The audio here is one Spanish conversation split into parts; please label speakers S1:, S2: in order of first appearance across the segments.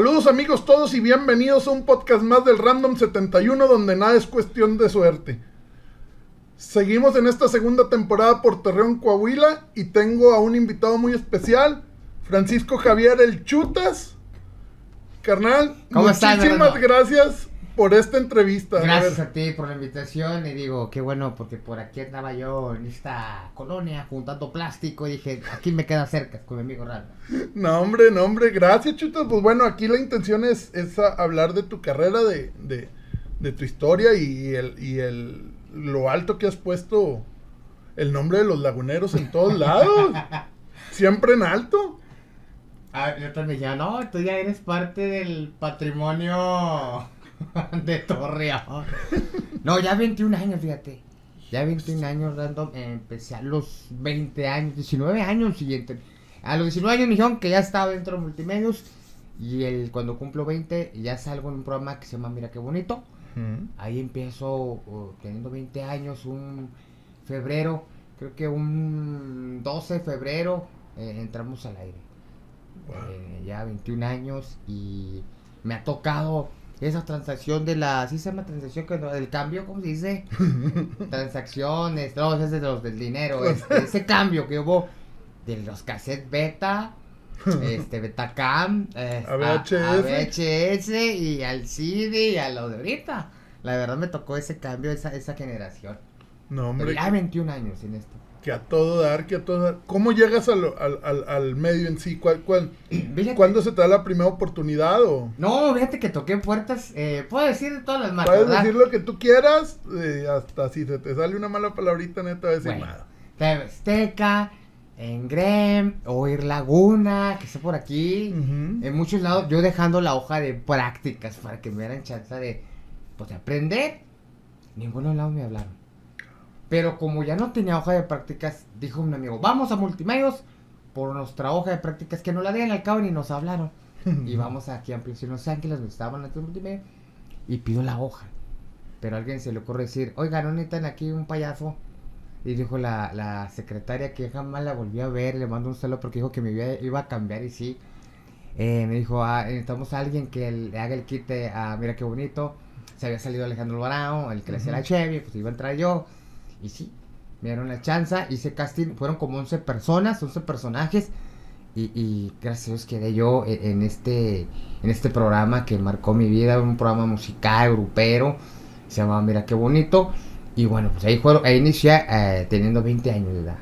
S1: Saludos amigos todos y bienvenidos a un podcast más del Random 71 donde nada es cuestión de suerte. Seguimos en esta segunda temporada por Torreón, Coahuila y tengo a un invitado muy especial, Francisco Javier El Chutas. Carnal,
S2: ¿Cómo estás,
S1: muchísimas gracias por esta entrevista.
S2: Gracias a ti por la invitación y digo, qué bueno, porque por aquí andaba yo en esta colonia juntando plástico y dije, aquí me queda cerca con mi amigo Ralph.
S1: No, hombre, no, hombre, gracias, Chutas. Pues bueno, aquí la intención es, es hablar de tu carrera, de, de, de tu historia y, el, y el, lo alto que has puesto el nombre de los laguneros en todos lados. Siempre en alto.
S2: Ah, y otros me dijeron, no, tú ya eres parte del patrimonio de Torreón. No, ya 21 años, fíjate. Ya 21 años, random. eh, empecé a los 20 años, 19 años siguiente. A los 19 años me dijeron que ya estaba dentro de multimedios. Y el, cuando cumplo 20, ya salgo en un programa que se llama Mira qué bonito. Ahí empiezo uh, teniendo 20 años, un febrero, creo que un 12 de febrero eh, entramos al aire. Eh, ya 21 años y me ha tocado esa transacción de la, ¿sí se llama transacción? que no- ¿Del cambio? ¿Cómo se dice? Transacciones, no, ese es de los del dinero, este, ese cambio que hubo de los cassettes beta, este, Betacam, eh,
S1: A VHS.
S2: VHS y al CD y a lo de ahorita. La verdad me tocó ese cambio, esa, esa generación.
S1: No,
S2: Pero
S1: hombre,
S2: ya 21 años en esto.
S1: Que a todo dar, que a todo dar. ¿Cómo llegas al, al, al medio en sí? ¿Cuál, cuál,
S2: Fíjate-
S1: ¿Cuándo se te da la primera oportunidad? O
S2: No, fíjate que toqué puertas, eh, puedo decir de todas las marcas,
S1: puedes
S2: ¿verdad?
S1: decir lo que tú quieras, eh, hasta si se te sale una mala palabrita, neta, a decir
S2: Bueno.
S1: nada.
S2: TV Azteca, en Grem, Oír Laguna, que está por aquí. En muchos lados, yo dejando la hoja de prácticas para que me dieran chance de, pues, de aprender. Ninguno lado me hablaron. Pero como ya no tenía hoja de prácticas, dijo un amigo, vamos a multimedios por nuestra hoja de prácticas, que no la dieron al cabo ni nos hablaron. y vamos aquí a Ampliación Los Ángeles, donde estaban antes de multimedia, y pido la hoja. Pero a alguien se le ocurre decir, oiga, ¿no necesitan aquí un payaso? Y dijo la, la secretaria que jamás la volví a ver, le mando un saludo porque dijo que mi vida iba a cambiar y sí. Eh, me dijo, ah, necesitamos a alguien que le haga el quite a Mira qué bonito. Se había salido Alejandro Alvarado, el que le hacía la. Chevy, pues iba a entrar yo. Y sí, me dieron la chance, hice casting, fueron como 11 personas, 11 personajes. Y, y gracias a Dios quedé yo e- en este, en este programa que marcó mi vida, un programa musical, grupero, se llamaba Mira qué bonito. Y bueno, pues ahí, fueron, ahí inicié eh, teniendo 20 años de edad.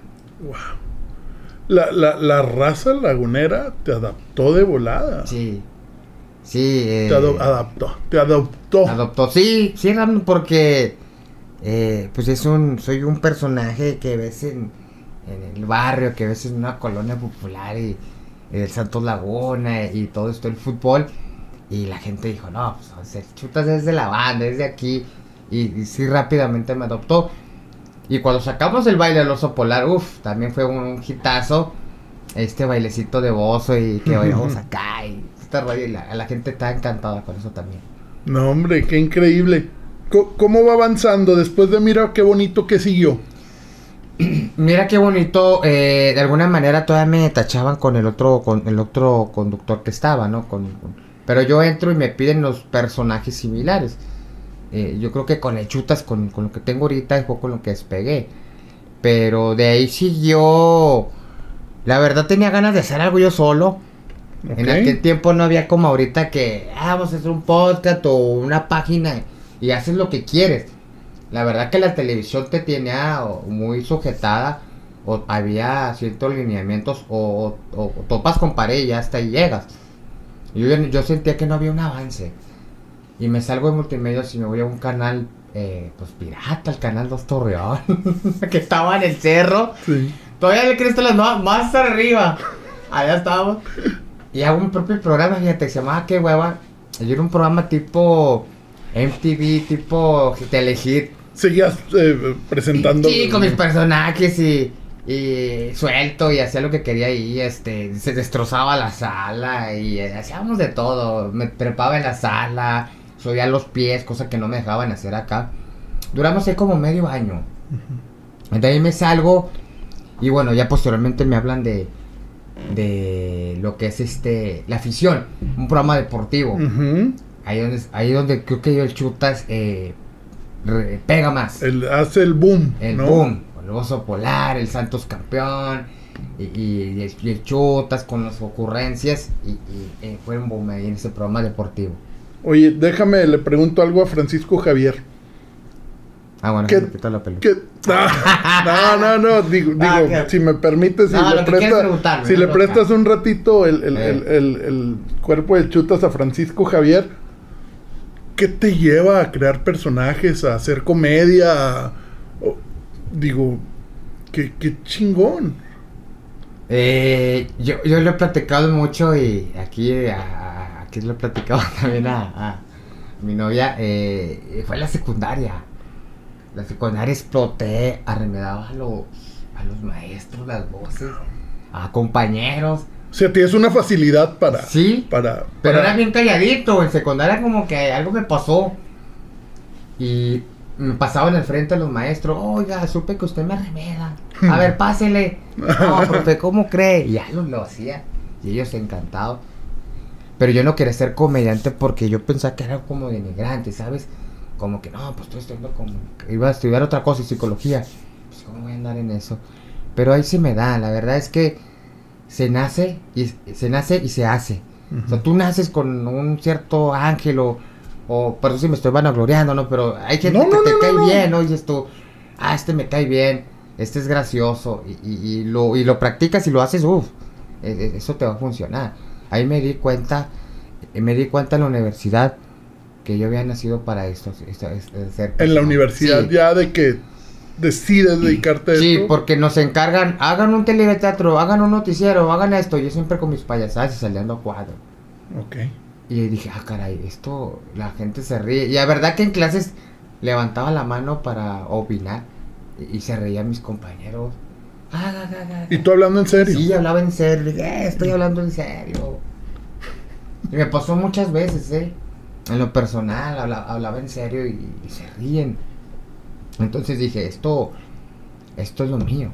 S1: La, la, la raza lagunera te adaptó de volada.
S2: Sí, sí. eh,
S1: Te ado- adaptó, te adoptó.
S2: Adoptó, sí, sí, porque eh, pues es un, soy un personaje que ves en, en el barrio, que ves en una colonia popular y, y del Santos Laguna y todo esto el fútbol y la gente dijo, no, pues sea, chutas desde la banda, desde aquí y, y sí rápidamente me adoptó y cuando sacamos el baile del oso polar, uff, también fue un, un hitazo, este bailecito de bozo y que bailamos acá y este rollo y la, la gente está encantada con eso también.
S1: No, hombre, qué increíble. ¿Cómo va avanzando después de mira qué bonito que siguió?
S2: Mira qué bonito, eh, de alguna manera todavía me tachaban con el otro, con el otro conductor que estaba, ¿no? Con, con- pero yo entro y me piden los personajes similares. Eh, yo creo que con el chutas, con, con lo que tengo ahorita, fue con lo que despegué. Pero de ahí siguió. La verdad tenía ganas de hacer algo yo solo. En aquel tiempo no había como ahorita que ah, vamos a hacer un podcast o una página y haces lo que quieres. La verdad que la televisión te tenía muy sujetada o había ciertos lineamientos o, o- o topas con pared y hasta ahí llegas. Yo, yo sentía que no había un avance. Y me salgo de multimedia y me voy a un canal, eh, pues pirata, el canal 2 Torreón, que estaba en el cerro.
S1: Sí.
S2: Todavía le crees las más, más arriba. Allá estábamos. Y hago mi propio programa, fíjate, se llamaba Qué hueva. Yo era un programa tipo MTV, tipo Telehit.
S1: Seguías eh, presentando.
S2: Sí, con mis personajes y, y suelto y hacía lo que quería y este, se destrozaba la sala y eh, hacíamos de todo. Me trepaba en la sala, subía los pies, cosa que no me dejaban hacer acá. Duramos ahí como medio año. De ahí me salgo y bueno, ya posteriormente me hablan de, de lo que es este la afición, un programa deportivo.
S1: Ujú.
S2: Ahí donde ahí donde creo que el chutas eh, re- pega más. El,
S1: El- hace el boom. ¿no?
S2: boom, el oso polar, el Santos campeón y, el, y el chutas con las ocurrencias y, y, eh, fue un boom ahí en ese programa deportivo.
S1: Oye, déjame, le pregunto algo a Francisco Javier.
S2: Ah, bueno,
S1: ¿Qué-
S2: quitó la pelota.
S1: Ah, no, no, no, digo,
S2: Ah,
S1: digo si me permites, si
S2: No,
S1: le,
S2: que
S1: presta- si prestas un ratito el, el-
S2: Eh.
S1: el- el- el cuerpo de chutas a Francisco Javier, ¿qué te lleva a crear personajes, a hacer comedia? digo, qué, chingón.
S2: Eh, yo, yo lo he platicado mucho y aquí, eh, a- aquí lo he platicado también a, a mi novia. eh, fue la secundaria. La secundaria exploté, arremedaba a los, a los maestros, las voces, a compañeros.
S1: O sea, tienes una facilidad para...
S2: Sí,
S1: para,
S2: pero era bien calladito. En secundaria como que algo me pasó. Y me pasaba en el frente de los maestros. Oiga, supe que usted me arremeda. A ver, pásele. No, profe, ¿cómo cree? Y ya lo, lo hacía. Y ellos encantados. Pero yo no quería ser comediante porque yo pensaba que era como denigrante, ¿sabes? Como que no, pues estoy estudiando como... Iba a estudiar otra cosa, psicología. Pues cómo voy a andar en eso. Pero ahí se me da, la verdad es que se nace y se nace y se hace. O sea, tú naces con un cierto ángel o, o perdón si me estoy vanagloriando, ¿no? Pero hay gente
S1: No, no,
S2: que te
S1: no,
S2: cae bien, ¿no? Y dices tú, ah, este me cae bien, este es gracioso, y, y- y lo, y lo practicas y lo haces, uff, eso te va a funcionar. Ahí me di cuenta, eh, me di cuenta en la universidad que yo había nacido para esto,
S1: en la universidad
S2: Sí.
S1: ya de que decides dedicarte a
S2: Sí,
S1: esto.
S2: porque nos encargan, hagan un teleteatro, hagan un noticiero, hagan esto. Yo siempre con mis payasadas y saliendo a cuadro.
S1: Ok.
S2: Y dije, ah, caray, esto, la gente se ríe. Y la verdad que en clases levantaba la mano para opinar y, y se reían mis compañeros. Ah, ah, ah, ah,
S1: ¿Y tú hablando en serio?
S2: Sí, hablaba en serio. "Eh, estoy hablando en serio. Y me pasó muchas veces, ¿eh? En lo personal, habla- hablaba, en serio y, y se ríen. Entonces dije, esto, esto es lo mío.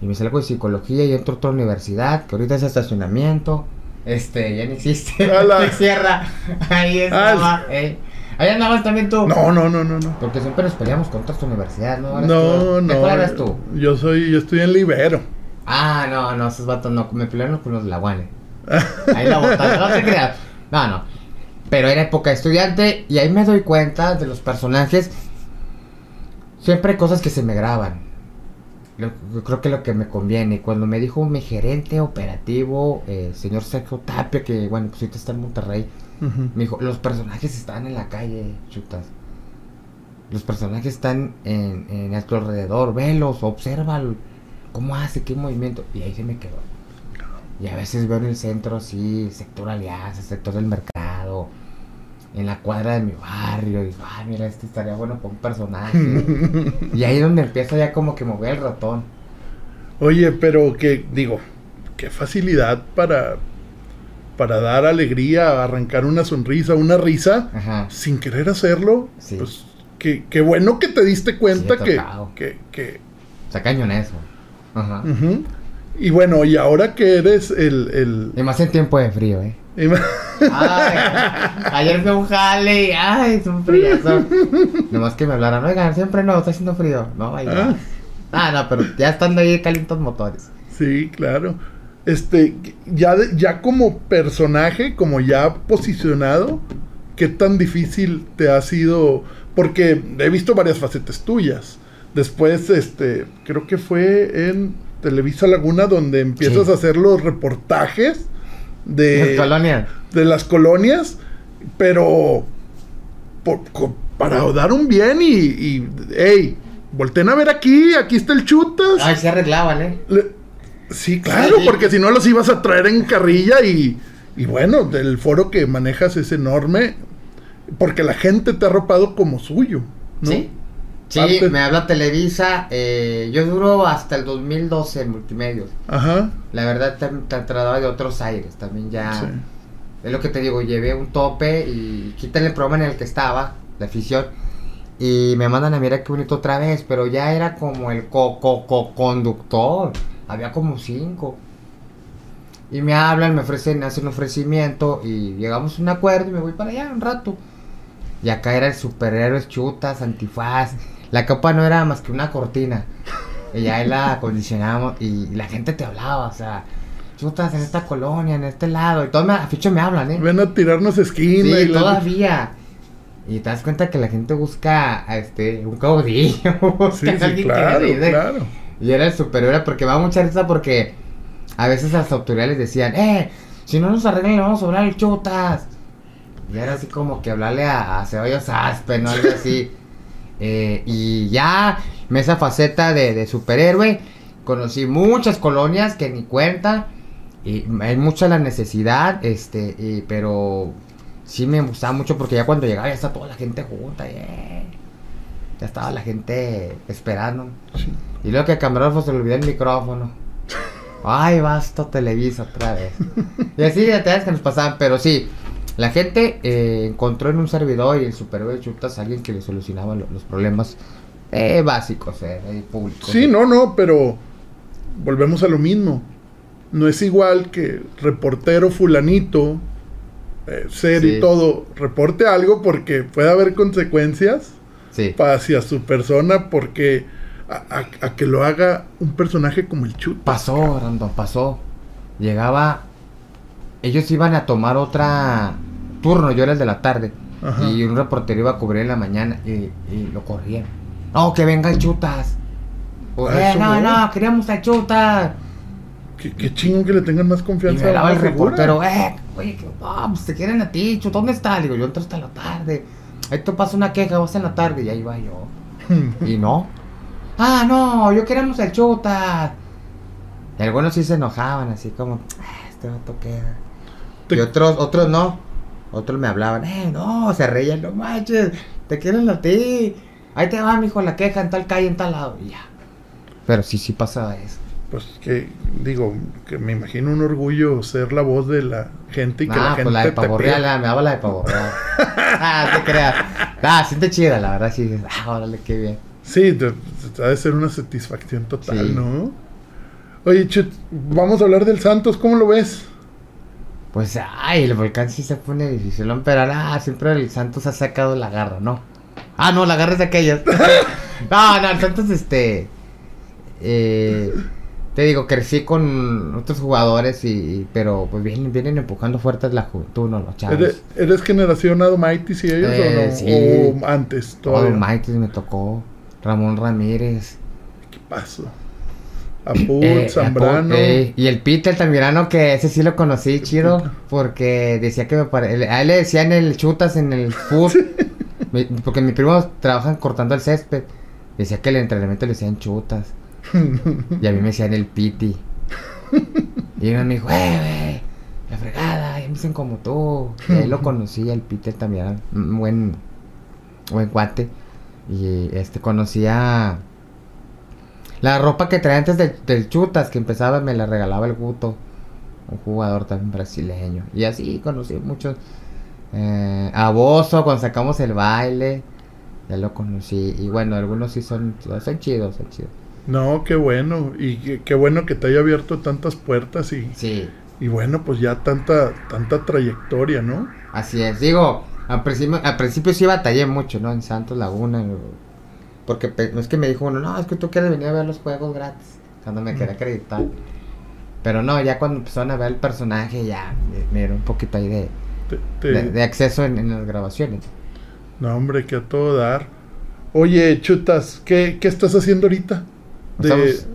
S2: Y me salgo de psicología y entro a otra universidad, que ahorita es estacionamiento. Este, ya no existe. Se cierra. Ahí estaba. eh. Ahí andabas también tú.
S1: No, no, no, no, no.
S2: Porque siempre nos peleamos contra esta universidad, ¿no?
S1: No,
S2: tú. ¿De
S1: no.
S2: cuál eras tú?
S1: Yo soy, yo estoy en Libero.
S2: Ah, no, no, esos vatos no, me pelearon con los laguanes. Ahí la botaron, no te creas. No, no. Pero era época de estudiante y ahí me doy cuenta de los personajes. Siempre hay cosas que se me graban. Lo- yo creo que lo que me conviene. Cuando me dijo mi gerente operativo, eh, señor Sergio Tapia, que bueno, pues ahorita está en Monterrey, me dijo, los personajes están en la calle, chutas. Los personajes están en, en a tu alrededor, velos, observa cómo hace, qué movimiento. Y ahí se me quedó. Y a veces veo en el centro el sector alianza, el sector del mercado, en la cuadra de mi barrio. Y digo, ah, mira, este estaría bueno para un personaje. y ahí es donde empieza ya como que mover el ratón.
S1: Oye, pero que, digo, qué facilidad para, para dar alegría, arrancar una sonrisa, una risa,
S2: Ajá.
S1: sin querer hacerlo.
S2: Sí.
S1: Pues qué, qué bueno que te diste cuenta
S2: Sí,
S1: que, que, que-
S2: cañón eso. Ajá.
S1: ujú. Y bueno, y ahora que eres el... el
S2: Y más en tiempo de frío, ¿eh? Ay, ayer fue un jale y ay, es un friazo. Nomás que me hablaran, oigan, siempre no, está haciendo frío. No, vaya. Ah, no, pero ya estando ahí calientos motores.
S1: Sí, claro. Este, ya, de- ya como personaje, como ya posicionado, ¿qué tan difícil te ha sido? Porque he visto varias facetas tuyas. Después, este, creo que fue en Televisa Laguna donde empiezas
S2: Sí.
S1: a hacer los reportajes de,
S2: Colonia.
S1: de las colonias, pero por- para dar un bien y, y hey, volten a ver aquí, aquí está el chutas.
S2: Ay, se arreglaban, ¿eh?
S1: Le- Sí, claro,
S2: Sí.
S1: porque si no los ibas a traer en carrilla y, y bueno, el foro que manejas es enorme, porque la gente te ha arropado como suyo, ¿no?
S2: Sí. Sí,
S1: Parte-
S2: me habla Televisa. eh, yo duro hasta el 2012 en multimedios.
S1: Ajá,
S2: La verdad, tam- tra- trataba de otros aires. También ya.
S1: sí.
S2: Es lo que te digo, llevé un tope y quiten el programa en el que estaba, la afición. Y me mandan a mirar qué bonito otra vez, pero ya era como el co co co conductor. Había como cinco. Y me hablan, me ofrecen, hacen un ofrecimiento y llegamos a un acuerdo y me voy para allá un rato. Y acá era el superhéroe chutas, antifaz. La copa no era más que una cortina. Y ahí la acondicionábamos y la gente te hablaba, o sea, chutas en esta colonia, en este lado. Y todos me, a ficho me hablan, ¿eh?
S1: Ven a tirarnos esquina.
S2: Sí,
S1: y la-
S2: todavía. Y te das cuenta que la gente busca a este, un caudillo,
S1: Sí, claro, claro.
S2: Y era el superhéroe porque da mucha risa porque a veces las autoridades decían, eh, si no nos arreglan le vamos a hablar al chutas. Y era así como que hablarle a, a Ceballos Aspen o algo así. Eh, y ya, esa faceta de, de superhéroe, conocí muchas colonias que ni cuenta. Y hay mucha la necesidad, este, y- pero sí me gustaba mucho porque ya cuando llegaba ya está toda la gente junta. y, eh, ya estaba la gente esperando.
S1: Sí.
S2: Y luego que a Camarógrafo se le olvidó el micrófono. Ay, basta Televisa otra vez. Y así detalles que nos pasaban, pero sí. La gente eh, encontró en un servidor y el superhéroe de chutas a alguien que le solucionaba lo- los problemas eh, básicos, eh, eh, públicos.
S1: Sí, no, no, pero volvemos a lo mismo. No es igual que reportero fulanito, eh, ser
S2: Sí.
S1: y todo, reporte algo porque puede haber consecuencias
S2: Sí.
S1: hacia su persona porque a, a- a que lo haga un personaje como el Chut.
S2: Pasó, Random, pasó. Llegaba. Ellos iban a tomar otra turno, yo era el de la tarde.
S1: Ajá.
S2: Y un reportero iba a cubrir en la mañana y, y lo corrían. No, que venga el chutas. O, eh, no,
S1: no.
S2: no, queríamos al chutas.
S1: Qué, qué chingón que le tengan más
S2: Y
S1: confianza.
S2: me
S1: a
S2: daba el reportero, eh, oye, que, no, pues te quieren a ti, Chut, ¿dónde está? Le digo, yo entro hasta la tarde. Ahí te pasa una queja, vas en la tarde. Y ahí va yo. Y no. Ah, no, yo queremos al chutas. Y algunos sí se enojaban, así como, "Ah, este vato queda.
S1: Te-
S2: Y otros, otros no. Otros me hablaban, eh, no, se reían, no manches, te quieren a ti. Ahí te va, mijo, la queja en tal calle, en tal lado. Y ya. Pero sí, sí pasaba eso.
S1: Pues que digo, que me imagino un orgullo ser la voz de la gente y que la
S2: Ah,
S1: gente
S2: pues la de pavorreal, me daba la de pavorreal. ah, te creas. Ah, siente chida, la verdad, sí. Ah, órale, qué bien.
S1: Sí, ha de ser una satisfacción total,
S2: Sí.
S1: ¿no? Oye, Chut, vamos a hablar del Santos, ¿cómo lo ves?
S2: Pues, ay, el volcán sí se pone difícil, pero ah, siempre el Santos ha sacado la garra, ¿no? Ah, no, la garra es de aquellas. no, no, el Santos, este. Eh, te digo, crecí con otros jugadores, y, pero pues vienen, vienen empujando fuertes la juventud, ¿no? Los chavos.
S1: ¿Eres, eres generación Adomaitis y ellos
S2: Eh,
S1: o no?
S2: sí.
S1: ¿O antes
S2: Todo
S1: todavía?
S2: Me tocó. Ramón Ramírez.
S1: ¿Qué pasó? Apud,
S2: Eh,
S1: Zambrano.
S2: eh, y el Peter Altamirano, que ese sí lo conocí, chido, porque decía que me pare... A él le decían el chutas en el food, mi- porque mi primo trabajan cortando el césped. Decía que el entrenamiento le decían chutas. Y a mí me decían el piti. Y uno me dijo, eh, la fregada, ya me dicen como tú. Y ahí lo conocí, el Peter también, un buen, buen cuate. Y este conocía la ropa que traía antes del, del chutas que empezaba, me la regalaba el Guto, un jugador también brasileño. Y así conocí muchos. Eh, a Bozo, cuando sacamos el baile, ya lo conocí. Y bueno, algunos sí son, son chidos, son chidos.
S1: No, qué bueno. Y qué, qué bueno que te haya abierto tantas puertas y,
S2: Sí,
S1: y bueno, pues ya tanta, tanta trayectoria, ¿no?
S2: así es. Digo, al principio, al principio sí batallé mucho, ¿no? En Santos Laguna. Porque pe- es que me dijo uno, no, es que tú quieres venir a ver los juegos gratis. Cuando me quería acreditar. Pero no, ya cuando empezaron a ver el personaje, ya me, dieron un poquito ahí de,
S1: Te- te-
S2: de, de acceso en, en las grabaciones.
S1: No, hombre, que a todo dar. Oye, Chutas, ¿qué, qué estás haciendo ahorita? De,
S2: Estamos,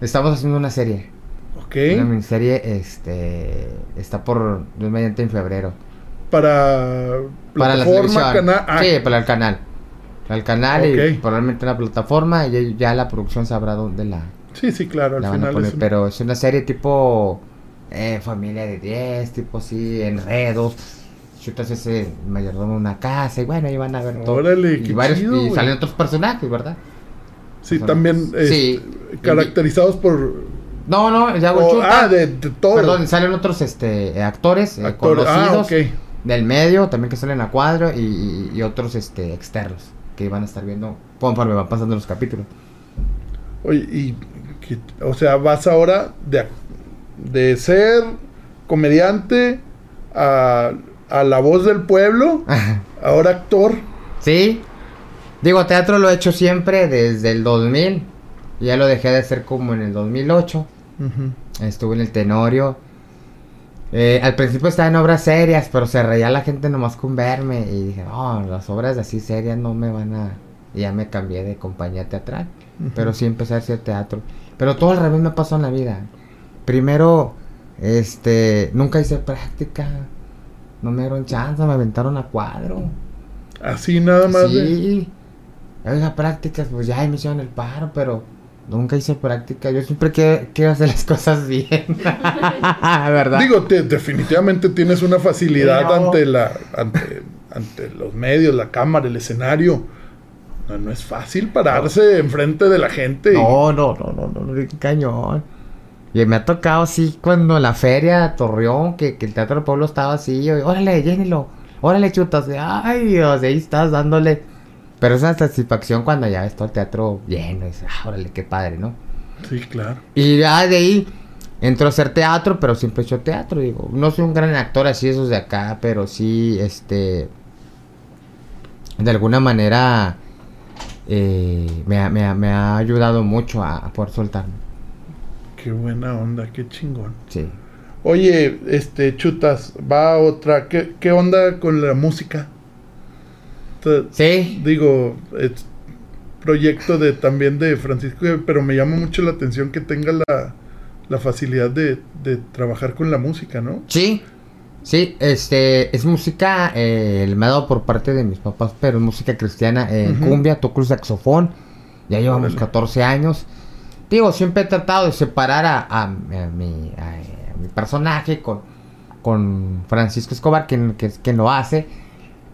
S2: estamos haciendo una serie.
S1: ok,
S2: Una miniserie, este, está por, mediante en febrero.
S1: para
S2: Para la televisión.
S1: ah,
S2: Sí, para el canal. El canal y probablemente una plataforma y ya, la producción sabrá dónde la,
S1: sí, sí, claro, al final
S2: poner.
S1: es un-
S2: Pero es una serie tipo eh, familia de 10, tipo así, enredos. Chutas ese mayordomo de una casa y bueno, ahí van a ver todo.
S1: Órale,
S2: y varios,
S1: chido,
S2: y salen otros personajes, ¿verdad?
S1: Sí, también
S2: Sí.
S1: este, caracterizados por...
S2: No, no, ya hago
S1: o-
S2: chuta.
S1: ah, de, de todo.
S2: Perdón, salen otros este eh, actores eh,
S1: Actores. Ah,
S2: conocidos del medio, también que salen a cuadro y, y- y otros este externos que van a estar viendo conforme van pasando los capítulos.
S1: Oye, y, que- o sea, vas ahora de, de ser comediante a, a la voz del pueblo, ahora actor.
S2: Sí. Digo, teatro lo he hecho siempre desde el 2000. Ya lo dejé de hacer como en el 2008. Estuve en el Tenorio. Eh, al principio estaba en obras serias, pero se reía la gente nomás con verme. Y dije, no, las obras así serias no me van a... Y ya me cambié de compañía teatral. Pero sí empecé a hacer teatro. Pero todo al revés me pasó en la vida. Primero, este, nunca hice práctica. No me dieron chance, me aventaron a cuadro.
S1: Así nada más.
S2: Sí. Oiga, prácticas, pues ya me hicieron el paro, pero nunca hice práctica. Yo siempre quiero, quiero hacer las cosas bien. ¿Verdad?
S1: Digo, te- definitivamente tienes una facilidad
S2: no.
S1: ante la ante, ante los medios, la cámara, el escenario. No, no es fácil pararse enfrente de la gente. y-
S2: No, no, no, no, no, cañón. Y me ha tocado así cuando la feria Torreón, que, que el Teatro del Pueblo estaba así, yo, órale, llénelo, órale, chutas, ay Dios, ahí estás dándole. Pero es una satisfacción cuando ya ves todo el teatro lleno, y dices, ah, órale, qué padre, ¿no?
S1: Sí, claro.
S2: Y ya de ahí entro a hacer teatro, pero siempre he hecho teatro, digo. No soy un gran actor así, esos de acá, pero sí, este. De alguna manera. eh, me, ha, me ha- me ha ayudado mucho a, a poder soltarme.
S1: Qué buena onda, qué chingón.
S2: Sí.
S1: Oye, este, chutas, va otra. ¿Qué, qué onda con la música?
S2: Sí.
S1: digo, es proyecto de también de Francisco, pero me llama mucho la atención que tenga la, la facilidad de, de trabajar con la música, ¿no?
S2: Sí. Sí, este, es música, eh, me ha dado por parte de mis papás, pero es música cristiana, eh, cumbia, toco el saxofón, ya llevamos
S1: Órale.
S2: 14 años. Digo, siempre he tratado de separar a, a- a mi, a- mi personaje con, con Francisco Escobar, quien, que, quien lo hace,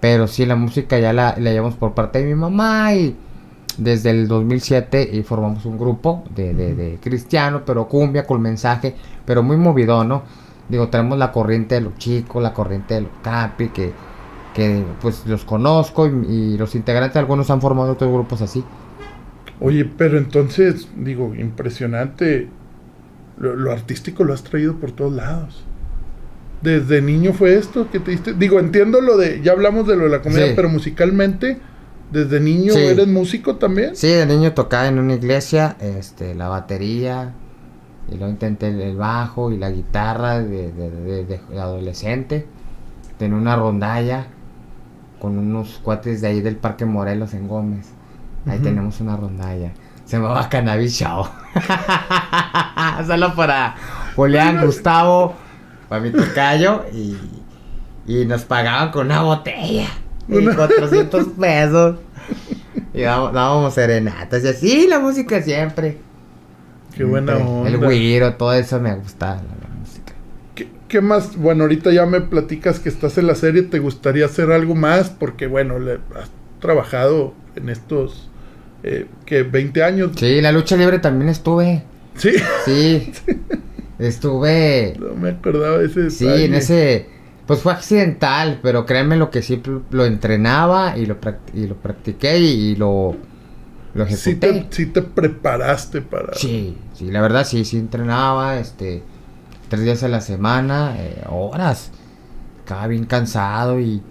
S2: pero sí, la música ya la, la llevamos por parte de mi mamá y desde el 2007 y formamos un grupo de, de, de cristiano, pero cumbia con mensaje, pero muy movido, ¿no? Digo, tenemos la corriente de los chicos, la corriente de los capi, que, que pues los conozco y, y los integrantes, algunos han formado otros grupos así.
S1: Oye, pero entonces, digo, impresionante. Lo, lo artístico lo has traído por todos lados. Desde niño fue esto que te diste. Digo, entiendo lo de. Ya hablamos de lo de la comedia,
S2: Sí.
S1: pero musicalmente, desde niño
S2: Sí.
S1: eres músico también.
S2: Sí, de niño tocaba en una iglesia, este, la batería, y luego intenté el, el bajo y la guitarra de, de- de- de- de adolescente. Tenía una rondalla con unos cuates de ahí del Parque Morelos en Gómez. Ahí tenemos una rondalla. Se llamaba Cannabis Show. Solo para Julián, Gustavo, para mi tocayo y, y nos pagaban con una botella. Y
S1: Una-
S2: 400 pesos. Y dábamos, dábamos serenatas y así la música siempre.
S1: Qué buena onda.
S2: El güiro, todo eso me gusta la, la música.
S1: ¿Qué, qué más? Bueno, ahorita ya me platicas que estás en la serie. ¿Te gustaría hacer algo más? Porque, bueno, le, has trabajado en estos. Eh, que 20 años.
S2: Sí, la lucha libre también estuve.
S1: Sí.
S2: Sí. Estuve.
S1: No me acordaba de ese.
S2: Sí,
S1: detalle.
S2: en ese. Pues fue accidental, pero créanme lo que sí lo entrenaba y lo, y lo practiqué y, y lo, lo
S1: Sí
S2: ejecuté.
S1: te, sí te preparaste para.
S2: Sí, sí, la verdad sí, sí entrenaba, este, tres días a la semana, eh, horas. Estaba bien cansado y,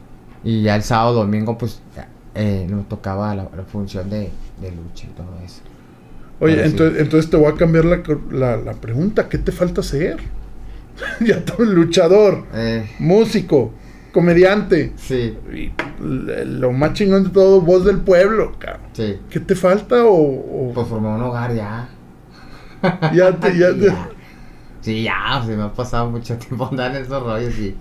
S2: y ya el sábado, domingo, pues, eh, nos tocaba la, la función de, de lucha y todo eso.
S1: Oye,
S2: sí.
S1: entonces, entonces te voy a cambiar la, la, la pregunta. ¿Qué te falta hacer? ya tú, luchador,
S2: Eh,
S1: músico, comediante.
S2: sí,
S1: Y lo más chingón de todo, voz del pueblo, cabrón.
S2: sí.
S1: ¿Qué te falta o, o
S2: Pues formé un hogar ya.
S1: ya te, ya
S2: Sí,
S1: te-
S2: ya. Sí, ya, se me ha pasado mucho tiempo andar en esos rollos y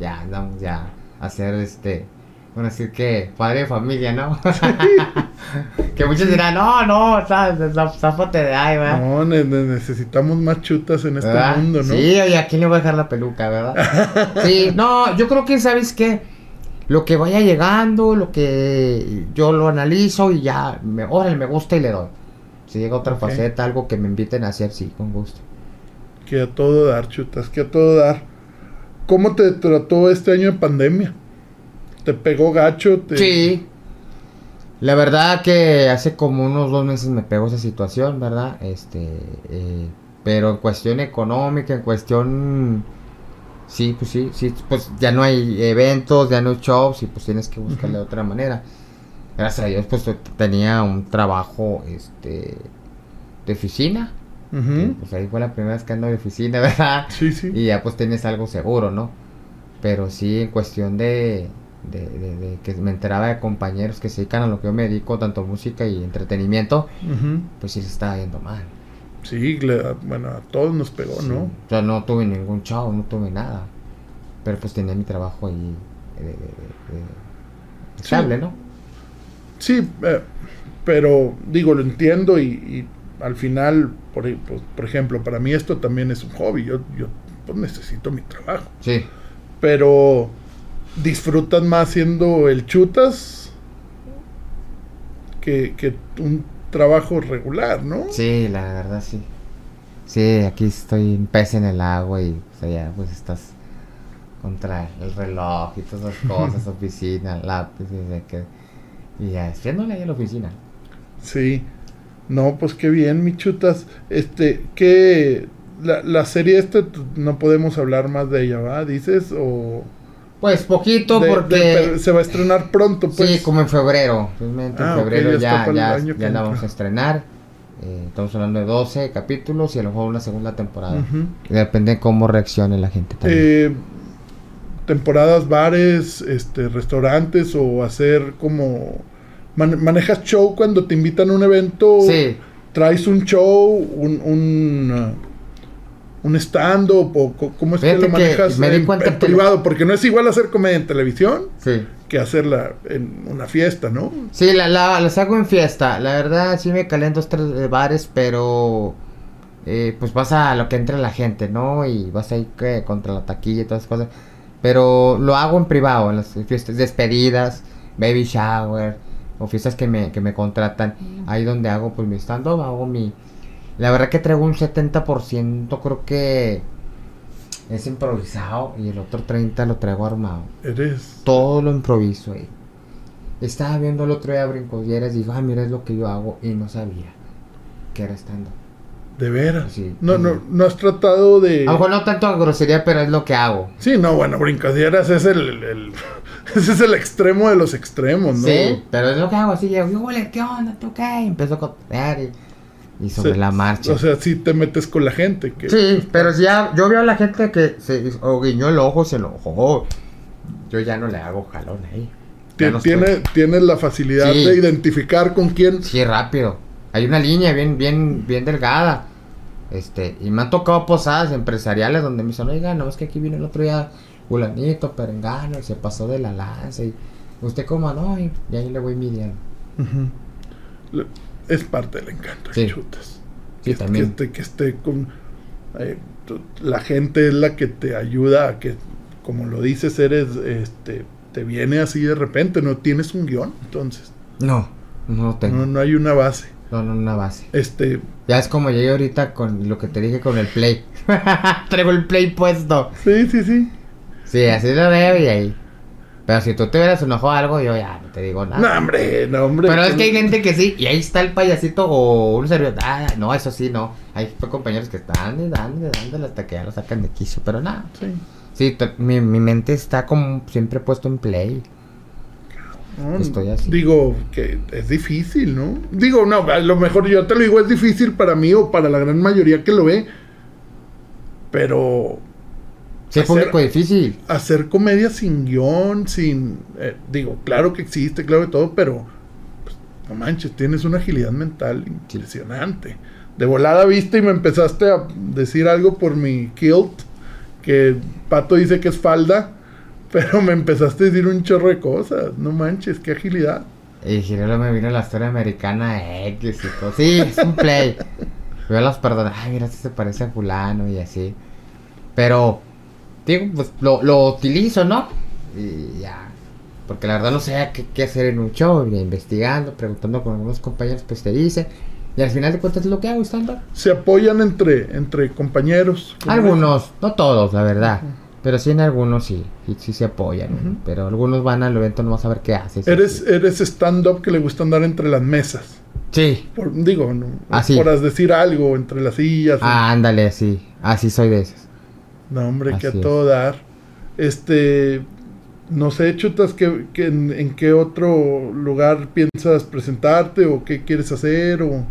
S2: ya andamos ya a hacer este, bueno, decir que padre de familia, ¿no? que muchos dirán, no, no, zá- záfate de ahí, ¿verdad?
S1: No, ne- ne- necesitamos más chutas en este
S2: ¿Verdad?
S1: mundo, ¿no?
S2: Sí, oye, ¿a quién le voy a dejar la peluca, verdad? sí, no, yo creo que, ¿sabes qué? Lo que vaya llegando, lo que yo lo analizo y ya, me, órale, me gusta y le doy. Si llega otra faceta, algo que me inviten a hacer, sí, con gusto.
S1: Que a todo dar, chutas, que a todo dar. ¿Cómo te trató este año de pandemia? ¿Te pegó gacho? Te...
S2: Sí. La verdad que hace como unos dos meses me pegó esa situación, ¿verdad? Este, eh, Pero en cuestión económica, en cuestión... Sí, pues sí, sí, pues ya no hay eventos, ya no hay shows y pues tienes que buscarle de otra manera. Gracias a Dios pues tenía un trabajo este de oficina.
S1: Ujú.
S2: Pues ahí fue la primera vez que ando de oficina, ¿verdad?
S1: Sí, sí.
S2: Y ya pues tienes algo seguro, ¿no? Pero sí en cuestión de, de, de- de que me enteraba de compañeros que se dedican a lo que yo me dedico, tanto música y entretenimiento, pues sí se estaba yendo mal.
S1: Sí, le- bueno, a todos nos pegó,
S2: Sí.
S1: ¿no?
S2: O sea, no tuve ningún show, no tuve nada. Pero pues tenía mi trabajo ahí eh, de- de- de- de- estable, ¿no?
S1: Sí, eh, pero digo, lo entiendo y, y al final, por, pues, por ejemplo, para mí esto también es un hobby. Yo, yo pues, necesito mi trabajo.
S2: Sí.
S1: Pero disfrutas más siendo el chutas que, que un trabajo regular, ¿no?
S2: Sí, la verdad sí. Sí, aquí estoy un pez en el agua y pues, allá pues estás contra el reloj y todas esas cosas, oficina, lápiz y que... Y ya, haciéndole ahí en la oficina.
S1: Sí. No, pues qué bien, mi chutas. Este, ¿qué? La, la serie esta no podemos hablar más de ella, ¿va? Dices, o...
S2: Pues poquito
S1: de-
S2: porque...
S1: se va a estrenar pronto, pues.
S2: Sí, como en febrero. Realmente
S1: Ah,
S2: en febrero
S1: ya
S2: ya, ya, la vamos a estrenar. Eh, estamos hablando de 12 capítulos y a lo mejor una segunda temporada. Depende de cómo reaccione la gente también.
S1: Eh, temporadas, bares, este, restaurantes o hacer como man- manejas show cuando te invitan a un evento.
S2: sí,
S1: Traes un show, un un, un stand up o cómo es que lo
S2: que
S1: manejas
S2: me di
S1: en,
S2: cuenta
S1: en
S2: que-
S1: privado, porque no es igual hacer comedia en televisión
S2: sí.
S1: que hacerla en una fiesta, ¿no?
S2: Sí, la, la- las hago en fiesta. La verdad, sí me calé dos, tres eh, bares, pero eh, pues vas a lo que entra la gente, ¿no? Y vas ahí que contra la taquilla y todas esas cosas. Pero lo hago en privado, en las fiestas, despedidas, baby shower, o fiestas que me, que me contratan. Ahí donde hago pues mi stand-up, hago mi... La verdad que traigo un 70%, creo que es improvisado, y el otro 30% lo traigo armado
S1: Eres.
S2: todo lo improviso ahí. Estaba viendo el otro día brincodieras y digo, ah, mira, es lo que yo hago y no sabía que era estando.
S1: De veras.
S2: Sí.
S1: No, no, no has tratado de.
S2: A lo mejor no tanto grosería, pero es lo que hago.
S1: Sí, no, bueno, brincadieras es el, el- ese es el extremo de los extremos, ¿no?
S2: Sí, pero es lo que hago. Así llego, yo, "Ole, ¿qué onda? ¿Tú qué? Y empiezo a cotear y, y sobre
S1: Se-
S2: la marcha.
S1: O sea, sí te metes con la gente. Que,
S2: sí, pero si ya, yo veo a la gente que se o guiñó el ojo, se enojó. Yo ya no le hago jalón ahí. estoy-
S1: tiene, tienes la facilidad
S2: Sí.
S1: de identificar con quién.
S2: Sí, rápido. Hay una línea bien, bien, bien delgada. Este, y me han tocado posadas empresariales donde me dicen, oiga, no es que aquí vino el otro día fulanito, perengano, y se pasó de la lanza y usted como no, y, y ahí le voy midiendo.
S1: Ujú. Le- Es parte del encanto,
S2: Sí.
S1: chutas.
S2: Sí,
S1: que,
S2: también.
S1: Que, esté, que esté con. eh, la gente es la que te ayuda a que, como lo dices, eres. este Te viene así de repente, no tienes un guion, entonces.
S2: No, no tengo.
S1: No, no hay una base.
S2: No, no, una base.
S1: Este.
S2: Ya es como llegué ahorita con lo que te dije con el play. Traigo el play puesto.
S1: Sí, sí, sí.
S2: Sí, así lo veo y ahí. Pero si tú te hubieras enojado algo, yo ya no te digo nada.
S1: No, hombre, no, hombre.
S2: Pero es que hay gente que sí, y ahí está el payasito o un servidor. Ah, no, eso sí, no. Hay compañeros que están y y dándole hasta que ya lo sacan de quicio, pero nada.
S1: Sí.
S2: Sí, mi, mi mente está como siempre puesto en play.
S1: No,
S2: Estoy así.
S1: Digo que es difícil, ¿no? Digo, no, a lo mejor yo te lo digo, es difícil para mí o para la gran mayoría que lo ve. Pero
S2: Sí, es
S1: Hacer-
S2: público difícil.
S1: hacer comedia sin guion, sin... eh, digo, claro que existe, claro que todo, pero... pues, no manches, tienes una agilidad mental impresionante. De volada viste y me empezaste a decir algo por mi kilt, que Pato dice que es falda, pero me empezaste a decir un chorro de cosas. No manches, qué agilidad.
S2: Y Girelo me vino la historia americana X y todo. Sí, es un play. Yo las perdono. Ay, mira, este se parece a fulano y así. Pero, digo, pues lo, lo utilizo, ¿no? Y ya. Porque la verdad no sé qué, qué hacer en un show. Y investigando, preguntando con algunos compañeros, pues te dicen. Y al final de cuentas es lo que hago, stand
S1: Se apoyan entre, entre compañeros.
S2: Algunos, no todos, la verdad. Pero sí en algunos sí, sí, sí se apoyan.
S1: Ujú.
S2: Pero algunos van al evento no a ver qué haces.
S1: Eres, eres stand-up que le gusta andar entre las mesas.
S2: Sí.
S1: Por- digo, no,
S2: Así.
S1: por decir algo entre las sillas.
S2: Ah, ándale, sí. Así soy de esos.
S1: No, hombre, que a
S2: es.
S1: todo dar. Este, no sé, Chutas, ¿qué, qué- en, en qué otro lugar piensas presentarte o qué quieres hacer? O...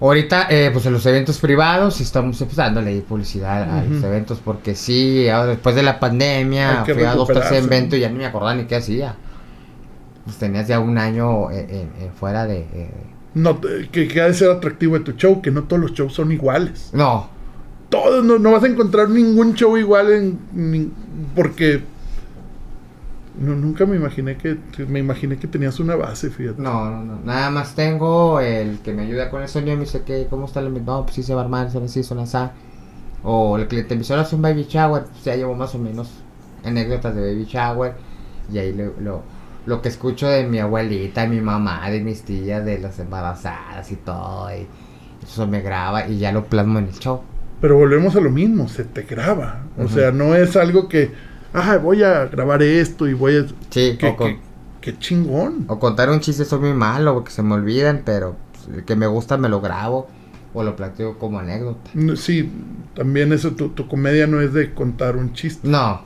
S2: Ahorita, eh, pues en los eventos privados estamos pues, dándole ahí publicidad a los eventos porque sí, ahora después de la pandemia fui a dos, tres eventos y ya ni me acordaba ni qué hacía. Pues tenías ya un año eh, eh, eh, fuera de...
S1: No, que, que ha de ser atractivo de tu show, que no todos los shows son iguales.
S2: No,
S1: Todos, no, vas a encontrar ningún show igual en... porque... No, nunca me imaginé que... Me imaginé que tenías una base, fíjate.
S2: no, no, no. Nada más tengo el que me ayuda con el sonido y me dice que cómo está el... No, pues sí se va a armar, son así, son. O el me dice, ahora es un baby shower. Pues ya llevo más o menos anécdotas de baby shower. Y ahí lo, lo, lo que escucho de mi abuelita, de mi mamá, de mis tías, de las embarazadas y todo. Y eso me graba y ya lo plasmo en el show.
S1: Pero volvemos a lo mismo, se te graba. O sea, no es algo que... Ah, voy a grabar esto y voy a...
S2: Sí, con-
S1: qué- qué chingón.
S2: o contar un chiste soy muy malo porque se me olvidan, pero el que me gusta me lo grabo o lo planteo como anécdota.
S1: Sí, también eso, tu, tu comedia no es de contar un chiste.
S2: No,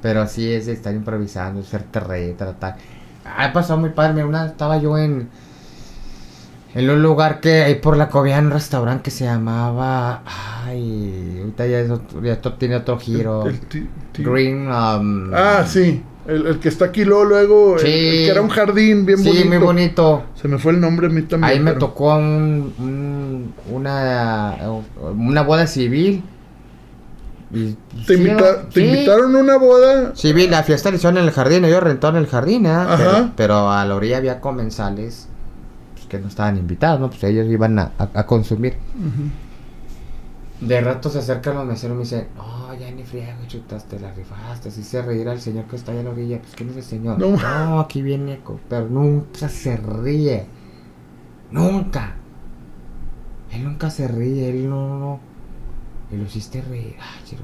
S2: pero sí es de estar improvisando, hacerte reír, tratar. Ah, pasó muy padre. Una, estaba yo en en un lugar que hay por la cobija, en un restaurante que se llamaba. Ay, ahorita ya, es otro- ya esto tiene otro giro.
S1: El ti- ti-
S2: Green. um,
S1: Ah, sí. El, el que está aquí luego, luego. el-
S2: Sí.
S1: El, que era un jardín bien
S2: sí,
S1: bonito.
S2: muy bonito.
S1: Se me fue el nombre a mí también.
S2: Ahí me tocó un, un- una, una boda civil. Y,
S1: Te,
S2: sí,
S1: invita- te
S2: sí.
S1: invitaron a una boda.
S2: Sí, vi la fiesta la hicieron en el jardín, ellos rentaron el jardín, ¿eh?
S1: Ajá.
S2: Pero, pero a la orilla había comensales que no estaban invitados, ¿no? Pues ellos iban a, a- a consumir. De rato se acercan los meseros y me dicen, no, ya ni friega, chutas, te la rifaste, así se reír al señor que está allá en la orilla, pues ¿quién es el señor?
S1: No.
S2: No, aquí viene, pero nunca se ríe, nunca. Él nunca se ríe, él no, no, no. Y lo hiciste reír, ah, chiro.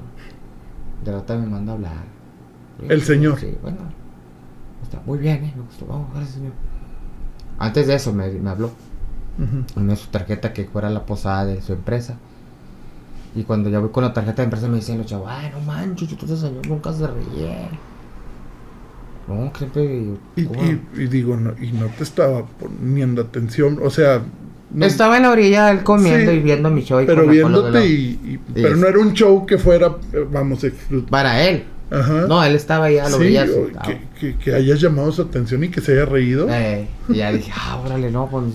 S2: De rato me manda a hablar.
S1: El señor.
S2: Sí, bueno, está muy bien, ¿eh? Me gustó, vamos, gracias señor. Antes de eso me, me habló me dio su tarjeta que fuera la posada de su empresa. Y cuando ya voy con la tarjeta de empresa me dicen los chavos, ay, no manches, ese señor nunca se ríe. No, siempre...
S1: Y, y- y digo, no, y no te estaba poniendo atención. O sea. no-
S2: Estaba en la orilla él comiendo
S1: Sí,
S2: y viendo mi show. y
S1: pero viéndote y, pero no era un show que fuera eh, vamos
S2: Para él.
S1: Ajá
S2: No, él estaba ahí a la
S1: Sí,
S2: sentado.
S1: que, que, que hayas llamado su atención y que se haya reído
S2: Eh, y ya dije, ah, órale, no, pues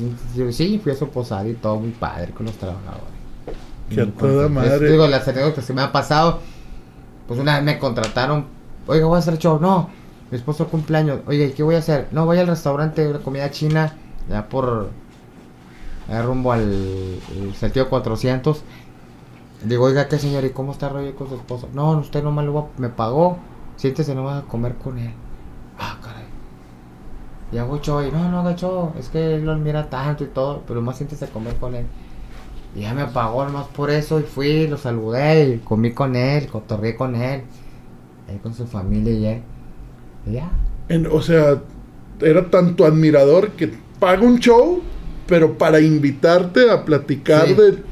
S2: sí, fui a su posada y todo muy padre con los trabajadores.
S1: Que a toda madre.
S2: Digo, las anécdotas que me han pasado, pues una vez me contrataron, oiga, voy a hacer show, no, mi esposo cumpleaños, oye, ¿qué voy a hacer? No, voy al restaurante de comida china, ya por, allá rumbo al el sentido 400. Digo, oiga, ¿qué señor? ¿Y cómo está rollo con su esposo? No, usted nomás lo va- me pagó, siéntese nomás a comer con él. Ah, caray. Y hago show y no, no haga show, es que él lo admira tanto y todo, pero más siéntese a comer con él. Y ya me pagó nomás por eso y fui, lo saludé y comí con él, cotorreé con él, ahí con su familia y él. Y ya.
S1: En- o sea era tanto admirador que paga un show pero para invitarte a platicar
S2: Sí.
S1: de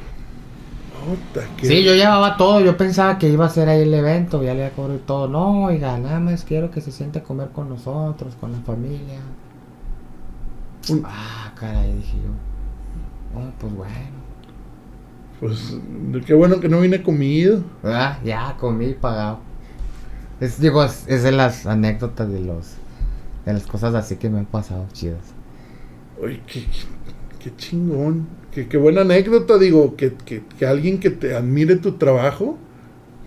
S1: Puta,
S2: Sí, yo llevaba todo, yo pensaba que iba a ser ahí el evento, ya le iba a cobrar todo. No, oiga, nada más quiero que se siente a comer con nosotros, con la familia.
S1: Un-
S2: Ah, caray, dije yo. Oh, pues bueno.
S1: pues qué bueno que no vine comido
S2: ¿Verdad? Ya comí pagado. Es, digo, es, es de las anécdotas de los de las cosas así que me han pasado chidas.
S1: Oye, qué, qué- qué chingón. Qué, qué buena anécdota, digo, que, que- que alguien que te admire tu trabajo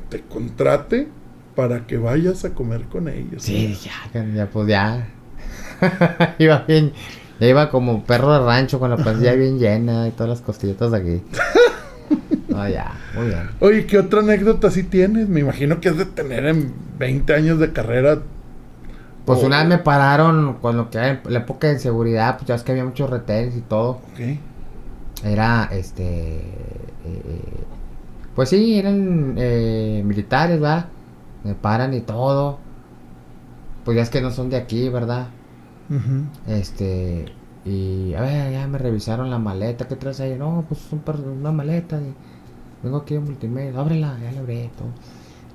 S1: te contrate para que vayas a comer con ellos.
S2: Sí, ya, ya pues ya. iba bien, ya iba como perro de rancho con la pancilla bien llena y todas las costillitas aquí. No, ya, muy bien.
S1: Oye, ¿qué otra anécdota sí tienes? Me imagino que es de tener en 20 años de carrera.
S2: Pues
S1: Oh.
S2: una vez me pararon con lo que era la época de inseguridad, pues ya es que había muchos retenes y todo.
S1: Ok.
S2: Era, este, eh, eh, pues sí, eran eh, militares, ¿verdad? Me paran y todo. Pues ya es que no son de aquí, ¿verdad? Este, Y a ver, ya me revisaron la maleta. ¿Qué traes ahí? No, pues un per- una maleta. de- Vengo aquí en multimedia. Ábrela, ya la abrí todo.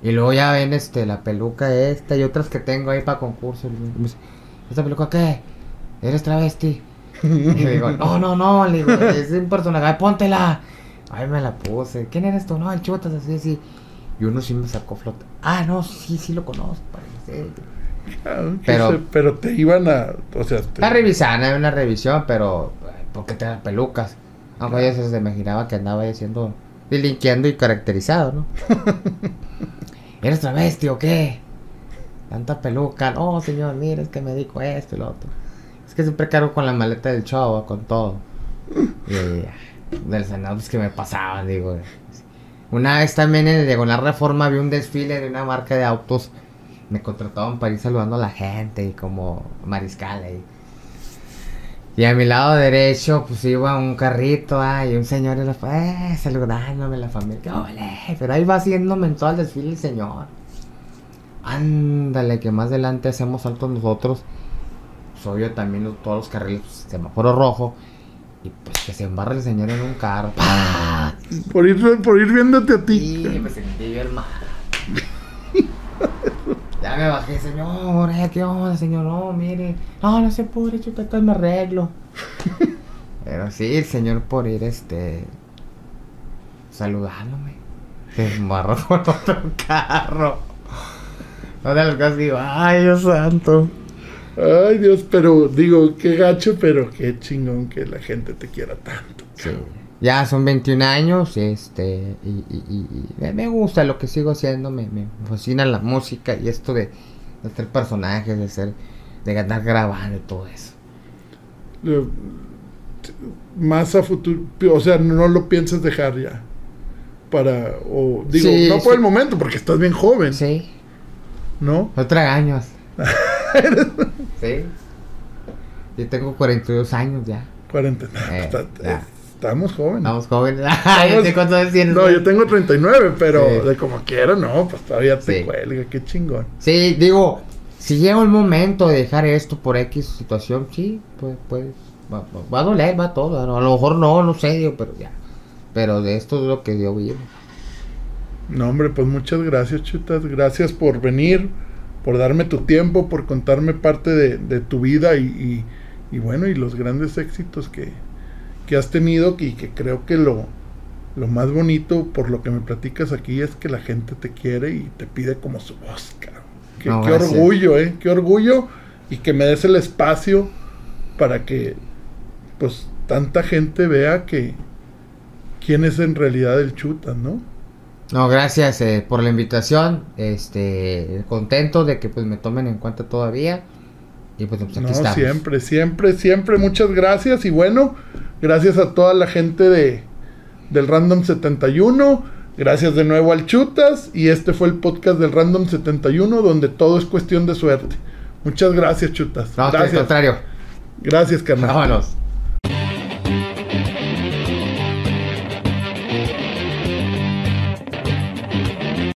S2: Y luego ya ven este, la peluca esta y otras que tengo ahí para concurso. Y ¿Esta peluca qué? ¿Eres travesti? Y le digo, no, no, no. Le digo, es un personaje. Ay, póntela. Ay, me la puse. ¿Quién eres tú? No, el chutas, así, así. Y uno sí me sacó flota. Ah, no, sí, sí lo conozco. parece. Pero-
S1: pero te iban a. O sea, te-
S2: La revisan, hay una revisión, pero ay, ¿por qué te dan pelucas? Aunque ella se imaginaba que andaba haciendo, delinquiendo y caracterizado, ¿no? ¿Eres travesti o qué? Tanta peluca. No, señor, mira, es que me dijo esto y lo otro. Es que siempre cargo con la maleta del chavo, con todo. Y del Senado, pues que me pasaban, digo. Una vez también en el Diagonal Reforma vi un desfile de una marca de autos. Me contrataban para ir saludando a la gente y como mariscal ahí. Y a mi lado derecho, pues iba un carrito, ah, y un señor y la, eh, saludándome la familia. ¡Qué ole! Pero ahí va haciéndome en todo el desfile el señor. Ándale, que más adelante hacemos saltos nosotros. Pues obvio también los- todos los carriles, pues, semáforo rojo. Y pues que se embarra el señor en un carro. ¡Pah!
S1: por, ir, por ir viéndote a ti.
S2: Y me sentí bien mal. Ya me bajé, señor, eh, ¿qué onda, señor? No, mire. No, no se puede, chutata, me arreglo. Pero sí, el señor por ir, este... Saludándome. Se embarró con otro carro. De las cosas digo, ay, Dios santo.
S1: Ay, Dios, pero digo, qué gacho, pero qué chingón que la gente te quiera tanto.
S2: Sí. Ya son 21 años, este, y, y- y- y me- gusta lo que sigo haciendo, me, me fascina la música y esto de, de hacer personajes, de ser, de andar grabando y todo eso.
S1: Más a futuro, o sea, no lo piensas dejar ya. Para, o digo,
S2: Sí,
S1: no por
S2: sí.
S1: el momento, porque estás bien joven,
S2: Sí,
S1: ¿no?
S2: no años. sí. Yo tengo 42 años ya.
S1: Cuarentena.
S2: Eh,
S1: Está-
S2: ya.
S1: estamos jóvenes.
S2: Estamos jóvenes. Ay, ¿de ¿Cuántos años tienes?
S1: No, yo tengo 39, pero
S2: Sí.
S1: de como quiera, no, pues todavía te
S2: Sí.
S1: cuelga, qué chingón.
S2: Sí, digo, si llega el momento de dejar esto por X situación, sí, pues, pues, va, va- va a doler, va todo. ¿no? A lo mejor no, no sé, digo, pero ya. Pero de esto es lo que yo vivo.
S1: No, hombre, pues muchas gracias, Chutas. Gracias por venir, por darme tu tiempo, por contarme parte de, de tu vida y, y- y bueno, y los grandes éxitos que, que has tenido y que creo que lo, lo más bonito por lo que me platicas aquí es que la gente te quiere y te pide como su voz, cabrón. Qué,
S2: No,
S1: qué orgullo, ¿eh? Qué orgullo y que me des el espacio para que pues tanta gente vea que quién es en realidad el Chutas, ¿no?
S2: No, gracias eh, por la invitación. Este, contento de que pues me tomen en cuenta todavía. Y pues, pues, aquí
S1: No,
S2: estamos.
S1: siempre, siempre, siempre. Muchas gracias. Y bueno, gracias a toda la gente de del Random 71. Gracias de nuevo al Chutas. Y este fue el podcast del Random 71, donde todo es cuestión de suerte. Muchas gracias, Chutas.
S2: No, al
S1: gracias.
S2: contrario.
S1: Gracias, carnal.
S2: Vámonos.